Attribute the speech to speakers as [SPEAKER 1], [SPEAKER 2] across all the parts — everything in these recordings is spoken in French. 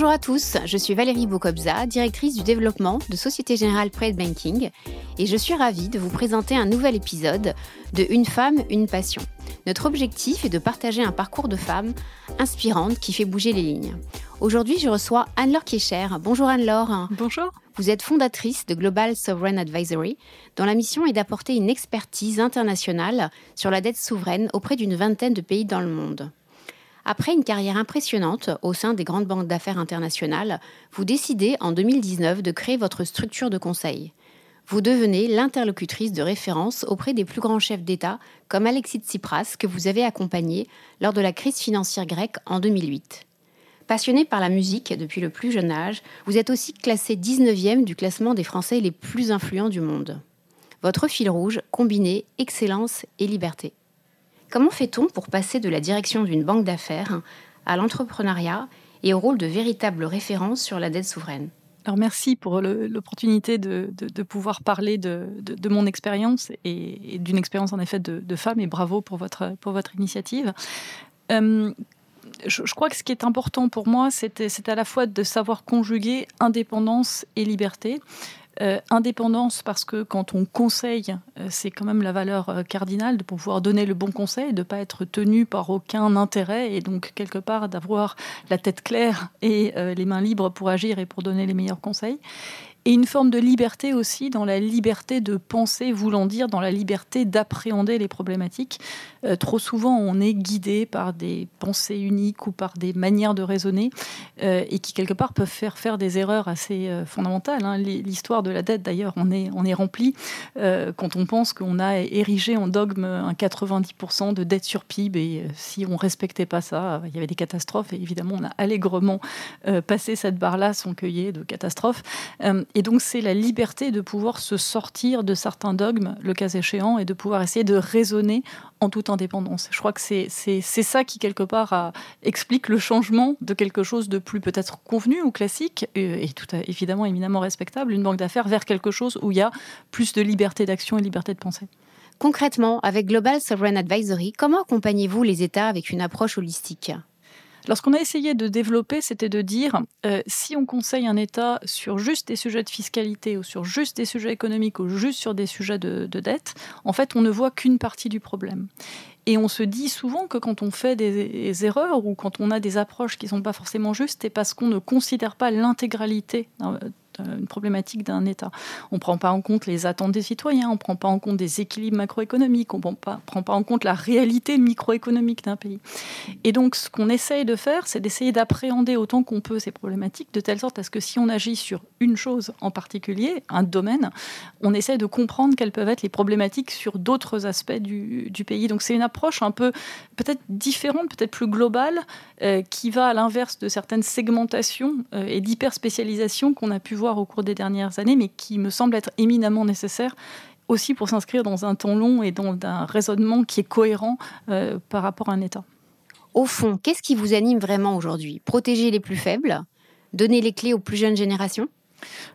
[SPEAKER 1] Bonjour à tous, je suis Valérie Bokobza, directrice du développement de Société Générale Private Banking, et je suis ravie de vous présenter un nouvel épisode de Une femme, une passion. Notre objectif est de partager un parcours de femme inspirante qui fait bouger les lignes. Aujourd'hui, je reçois Anne-Laure Kiescher. Bonjour Anne-Laure.
[SPEAKER 2] Bonjour.
[SPEAKER 1] Vous êtes fondatrice de Global Sovereign Advisory, dont la mission est d'apporter une expertise internationale sur la dette souveraine auprès d'une vingtaine de pays dans le monde. Après une carrière impressionnante au sein des grandes banques d'affaires internationales, vous décidez en 2019 de créer votre structure de conseil. Vous devenez l'interlocutrice de référence auprès des plus grands chefs d'État comme Alexis Tsipras que vous avez accompagné lors de la crise financière grecque en 2008. Passionné par la musique depuis le plus jeune âge, vous êtes aussi classé 19e du classement des Français les plus influents du monde. Votre fil rouge, combiné excellence et liberté. Comment fait-on pour passer de la direction d'une banque d'affaires à l'entrepreneuriat et au rôle de véritable référence sur la dette souveraine?
[SPEAKER 2] Alors merci pour l'opportunité de, pouvoir parler de, mon expérience et, d'une expérience en effet de, femme et bravo pour votre, initiative. Euh, je, je, crois que ce qui est important pour moi, c'est à la fois de savoir conjuguer indépendance et liberté. Euh, indépendance parce que quand on conseille, euh, c'est quand même la valeur euh, cardinale de pouvoir donner le bon conseil, de ne pas être tenu par aucun intérêt et donc quelque part d'avoir la tête claire et les mains libres pour agir et pour donner les meilleurs conseils et une forme de liberté aussi dans la liberté de penser, voulant dire dans la liberté d'appréhender les problématiques. Euh, trop souvent, on est guidé par des pensées uniques ou par des manières de raisonner euh, et qui, quelque part, peuvent faire faire des erreurs assez euh, fondamentales. Hein. L'histoire de la dette, d'ailleurs, on est, on est rempli quand on pense qu'on a érigé en dogme un 90% de dette sur PIB et si on respectait pas ça, il y avait des catastrophes et évidemment, on a allègrement passé cette barre-là sans cueillir de catastrophes. Et donc, c'est la liberté de pouvoir se sortir de certains dogmes, le cas échéant, et de pouvoir essayer de raisonner en toute indépendance. Je crois que c'est ça qui, quelque part, explique le changement de quelque chose de plus peut-être convenu ou classique, et, tout évidemment éminemment respectable, une banque d'affaires, vers quelque chose où il y a plus de liberté d'action et liberté de penser.
[SPEAKER 1] Concrètement, avec Global Sovereign Advisory, comment accompagnez-vous les États avec une approche holistique?
[SPEAKER 2] Lorsqu'on a essayé de développer, c'était de dire euh, si on conseille un État sur juste des sujets de fiscalité ou sur juste des sujets économiques ou juste sur des sujets de, dette, en fait, on ne voit qu'une partie du problème. Et on se dit souvent que quand on fait des, erreurs ou quand on a des approches qui ne sont pas forcément justes, c'est parce qu'on ne considère pas l'intégralité euh, une problématique d'un État. On ne prend pas en compte les attentes des citoyens, on ne prend pas en compte des équilibres macroéconomiques, on ne prend pas, en compte la réalité microéconomique d'un pays. Et donc, ce qu'on essaye de faire, c'est d'essayer d'appréhender autant qu'on peut ces problématiques, de telle sorte à ce que si on agit sur une chose en particulier, un domaine, on essaie de comprendre quelles peuvent être les problématiques sur d'autres aspects du, pays. Donc, c'est une approche un peu peut-être différente, peut-être plus globale, euh, qui va à l'inverse de certaines segmentations euh, et d'hyperspécialisation qu'on a pu voir au cours des dernières années, mais qui me semble être éminemment nécessaire aussi pour s'inscrire dans un temps long et dans un raisonnement qui est cohérent euh, par rapport à un État.
[SPEAKER 1] Au fond, qu'est-ce qui vous anime vraiment aujourd'hui? Protéger les plus faibles? Donner les clés aux plus jeunes générations?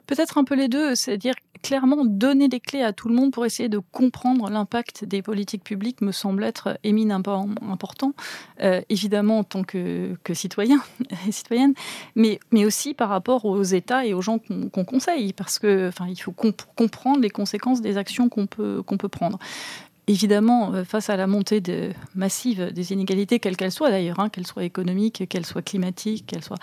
[SPEAKER 2] Peut-être un peu les deux, c'est-à-dire clairement donner des clés à tout le monde pour essayer de comprendre l'impact des politiques publiques me semble être éminemment important, euh, évidemment en tant que, citoyen et citoyenne, mais, aussi par rapport aux États et aux gens qu'on conseille, parce que enfin, il faut comprendre les conséquences des actions qu'on peut, qu'on peut prendre évidemment, euh, face à la montée massive des inégalités, quelles qu'elles soient d'ailleurs, hein, qu'elles soient économiques, qu'elles soient climatiques, qu'elles soient...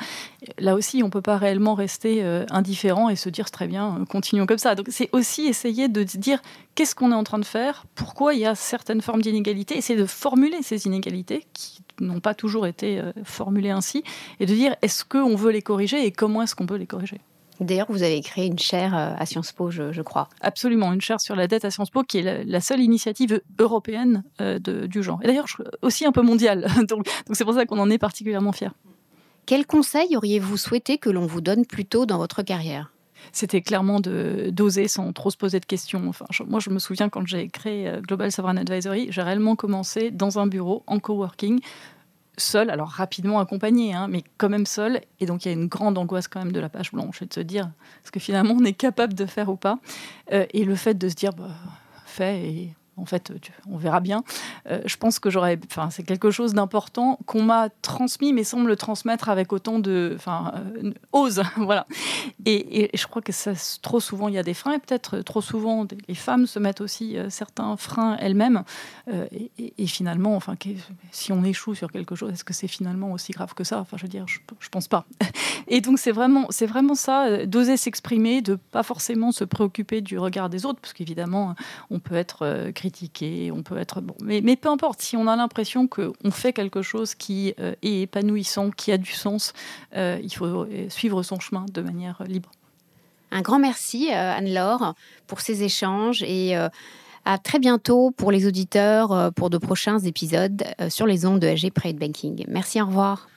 [SPEAKER 2] Là aussi, on ne peut pas réellement rester euh, indifférent et se dire très bien, euh, continuons comme ça. Donc c'est aussi essayer de dire qu'est-ce qu'on est en train de faire, pourquoi il y a certaines formes d'inégalités, essayer de formuler ces inégalités qui n'ont pas toujours été formulées ainsi, et de dire est-ce qu'on veut les corriger et comment est-ce qu'on peut les corriger?
[SPEAKER 1] D'ailleurs, vous avez créé une chaire euh, à Sciences Po, je, crois.
[SPEAKER 2] Absolument, une chaire sur la dette à Sciences Po, qui est la, seule initiative européenne euh, du genre. Et d'ailleurs, aussi un peu mondiale. donc, c'est pour ça qu'on en est particulièrement fiers.
[SPEAKER 1] Quel conseil auriez-vous souhaité que l'on vous donne plus tôt dans votre carrière?
[SPEAKER 2] C'était clairement d'oser sans trop se poser de questions. Enfin, moi, je me souviens quand j'ai créé euh, Global Sovereign Advisory, j'ai réellement commencé dans un bureau en coworking seul, alors rapidement accompagné, hein, mais quand même seul. Et donc il y a une grande angoisse quand même de la page blanche et de se dire ce que finalement on est capable de faire ou pas? Euh, et le fait de se dire, bah, fait et en fait, on verra bien. Euh, je pense que j'aurais, enfin, c'est quelque chose d'important qu'on m'a transmis, mais sans me le transmettre avec autant de, enfin, euh, ose, voilà. Et, je crois que ça, trop souvent il y a des freins, et peut-être trop souvent les femmes se mettent aussi euh, certains freins elles-mêmes. Et, finalement, enfin, si on échoue sur quelque chose, est-ce que c'est finalement aussi grave que ça? Enfin, je veux dire, je, pense pas. Et donc c'est vraiment, c'est vraiment ça, d'oser s'exprimer, de pas forcément se préoccuper du regard des autres, parce qu'évidemment, on peut être critiquer, on peut être bon. Mais, mais peu importe, si on a l'impression qu'on fait quelque chose qui euh, est épanouissant, qui a du sens, euh, il faut euh, suivre son chemin de manière libre.
[SPEAKER 1] Un grand merci, Anne-Laure, pour ces échanges et à très bientôt pour les auditeurs pour de prochains épisodes sur les ondes de SG Private Banking. Merci, au revoir.